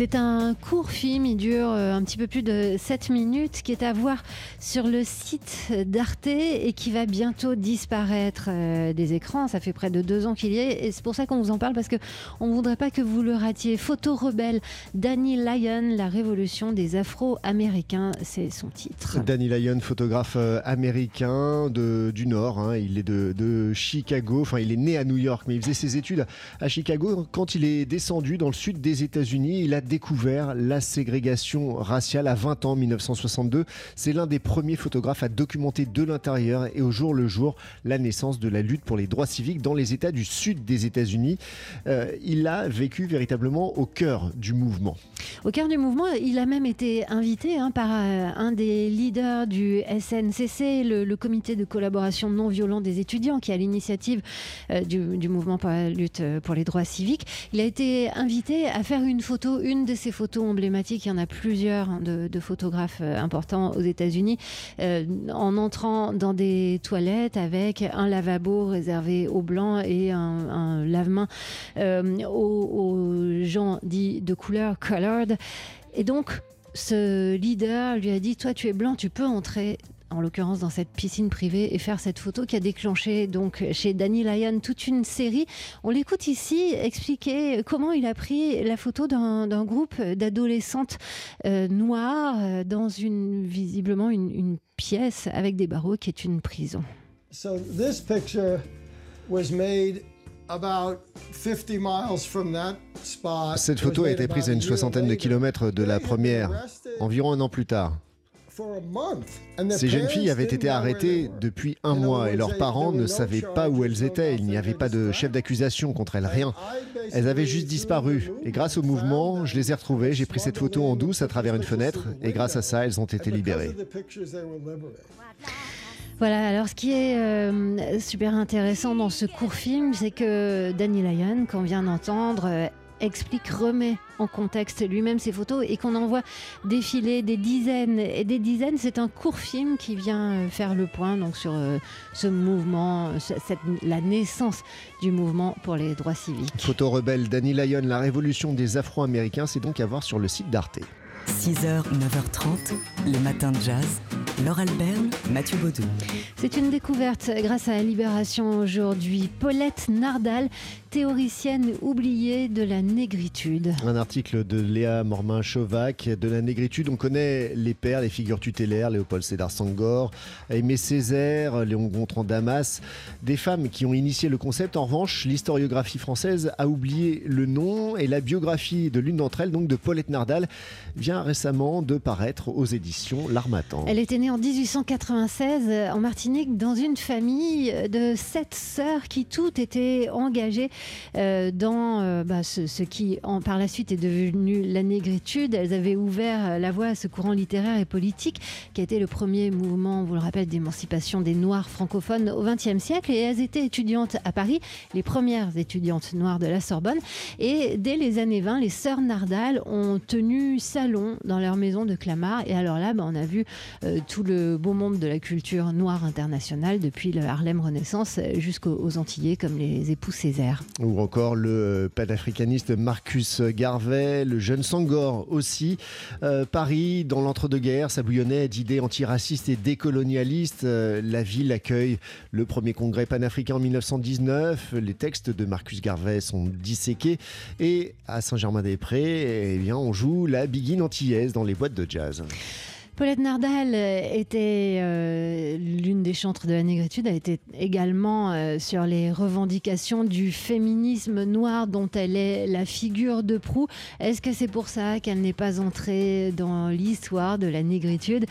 C'est un court film, il dure euh, un petit peu plus de 7 minutes, qui est à voir sur le site d'Arte et qui va bientôt disparaître euh, des écrans. Ça fait près de deux ans qu'il y est et c'est pour ça qu'on vous en parle parce qu'on ne voudrait pas que vous le ratiez. Photo rebelle, Danny Lyon, la révolution des Afro-Américains, c'est son titre. Danny Lyon, photographe euh, américain du Nord, hein. il est de, de Chicago, enfin il est né à New York mais il faisait ses études à Chicago. Quand il est descendu dans le sud des États-Unis, il a découvert la ségrégation raciale à 20 ans, 1962. C'est l'un des premiers photographes à documenter de l'intérieur et au jour le jour la naissance de la lutte pour les droits civiques dans les États du sud des États-Unis. Euh, il a vécu véritablement au cœur du mouvement. Au cœur du mouvement, il a même été invité hein, par euh, un des leaders du SNCC, le, comité de collaboration non violent des étudiants, qui a l'initiative euh, du, du, mouvement pour la lutte pour les droits civiques. Il a été invité à faire une photo, une de ces photos emblématiques, il y en a plusieurs hein, de, de importants importants aux États-Unis, euh, en entrant dans des toilettes avec un lavabo réservé aux blancs et un, un lave-main euh, aux, aux, gens dits de couleur colored. Et donc, ce leader lui a dit Toi, tu es blanc, tu peux entrer en l'occurrence dans cette piscine privée et faire cette photo qui a déclenché donc chez Danny Lyon toute une série. On l'écoute ici expliquer comment il a pris la photo d'un groupe d'adolescentes euh, noires dans une visiblement une, une, pièce avec des barreaux qui est une prison. So this picture was made cette photo a été prise à une soixantaine de kilomètres de la première, environ un an plus tard. Ces jeunes filles avaient été arrêtées depuis un mois et leurs parents ne savaient pas où elles étaient. Il n'y avait pas de chef d'accusation contre elles, rien. Elles avaient juste disparu. Et grâce au mouvement, je les ai retrouvées. J'ai pris cette photo en douce à travers une fenêtre et grâce à ça, elles ont été libérées. Voilà, alors ce qui est euh, super intéressant dans ce court film, c'est que Danny Lyon, qu'on vient d'entendre, explique, remet en contexte lui-même ses photos et qu'on envoie défiler des dizaines et des dizaines. C'est un court film qui vient faire le point donc sur euh, ce mouvement, cette, la naissance du mouvement pour les droits civiques. Photo rebelle Danny Lyon, la révolution des Afro-Américains, c'est donc à voir sur le site d'Arte. 6h, 9h30, les matins de jazz. Laure Alberne, Mathieu Baudou. C'est une découverte grâce à la Libération aujourd'hui. Paulette Nardal, théoricienne oubliée de la négritude. Un article de Léa Mormin-Chovac. De la négritude, on connaît les pères, les figures tutélaires, Léopold Sédar Sangor, Aimé Césaire, Léon Gontran Damas, des femmes qui ont initié le concept. En revanche, l'historiographie française a oublié le nom et la biographie de l'une d'entre elles, donc de Paulette Nardal, vient récemment de paraître aux éditions L'Armatan. Elle était née en 1896 en Martinique dans une famille de sept sœurs qui toutes étaient engagées euh, dans euh, bah, ce, qui par la suite est devenu la négritude. Elles avaient ouvert la voie à ce courant littéraire et politique qui a été le premier mouvement, vous le rappelle, d'émancipation des Noirs francophones au XXe siècle et elles étaient étudiantes à Paris, les premières étudiantes noires de la Sorbonne et dès les années 20, les sœurs Nardal ont tenu salon dans leur maison de Clamart et alors là, bah, on a vu euh, tout le beau monde de la culture noire internationale depuis le Harlem Renaissance jusqu'aux Antillais comme les époux Césaire. Ou encore le panafricaniste Marcus Garvey, le jeune Sangor aussi. Euh, Paris, dans l'entre-deux-guerres, ça bouillonnait d'idées antiracistes et décolonialistes. Euh, la ville accueille le premier congrès panafricain en 1919. Les textes de Marcus Garvey sont disséqués. Et à Saint-Germain-des-Prés, eh bien, on joue la biguine antillaise dans les boîtes de jazz. Paulette Nardal était euh, l'une des chantres de la négritude, a été également euh, sur les revendications du féminisme noir dont elle est la figure de proue. Est-ce que c'est pour ça qu'elle n'est pas entrée dans l'histoire de la négritude?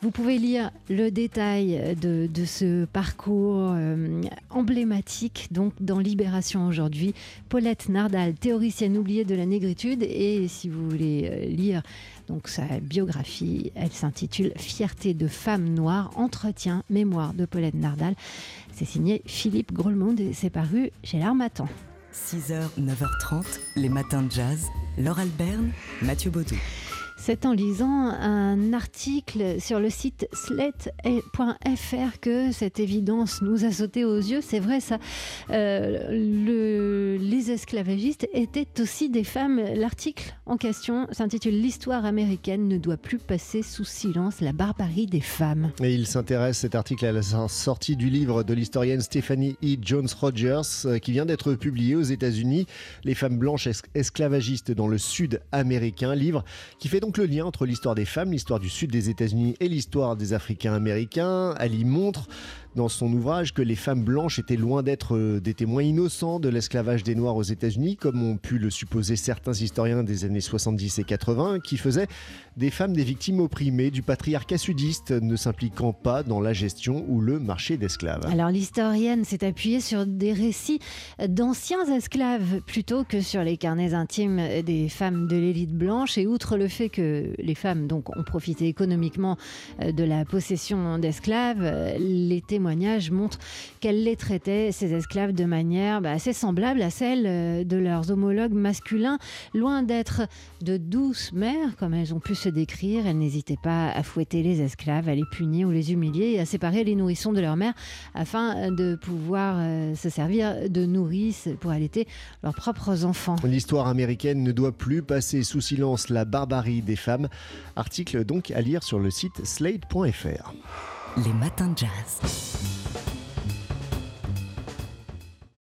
Vous pouvez lire le détail de, ce parcours euh, emblématique donc dans Libération aujourd'hui. Paulette Nardal, théoricienne oubliée de la négritude et si vous voulez euh, lire donc sa biographie, elle s'intitule Fierté de femme noire, entretien, mémoire de Paulette Nardal. C'est signé Philippe Grolmond et c'est paru chez l'Armatan. 6h, 9h30, les matins de jazz. Laure Alberne, Mathieu Baudou. C'est en lisant un article sur le site slate.fr que cette évidence nous a sauté aux yeux. C'est vrai, ça. Euh, le, les esclavagistes étaient aussi des femmes. L'article en question s'intitule L'histoire américaine ne doit plus passer sous silence la barbarie des femmes. Et il s'intéresse, cet article, à la sortie du livre de l'historienne Stephanie E. Jones Rogers, euh, qui vient d'être publié aux États-Unis. Les femmes blanches esclavagistes dans le sud américain. Livre qui fait donc donc le lien entre l'histoire des femmes, l'histoire du sud des États-Unis et l'histoire des Africains américains. Y montre dans son ouvrage que les femmes blanches étaient loin d'être euh, des témoins innocents de l'esclavage des Noirs aux États-Unis, comme ont pu le supposer certains historiens des années 70 et 80, qui faisaient des femmes des victimes opprimées du patriarcat sudiste, ne s'impliquant pas dans la gestion ou le marché d'esclaves. Alors l'historienne s'est appuyée sur des récits d'anciens esclaves plutôt que sur les carnets intimes des femmes de l'élite blanche. Et outre le fait que les femmes donc ont profité économiquement euh, de la possession d'esclaves, les témoins montrent qu'elles les traitaient, ces esclaves, de manière bah, assez semblable à celle euh, de leurs homologues masculins. Loin d'être de douces mères, comme elles ont pu se décrire, elles n'hésitaient pas à fouetter les esclaves, à les punir ou les humilier et à séparer les nourrissons de leur mère afin de pouvoir euh, se servir de nourrices pour allaiter leurs propres enfants. L'histoire américaine ne doit plus passer sous silence la barbarie des femmes. Article donc à lire sur le site slate.fr. Les matins de jazz.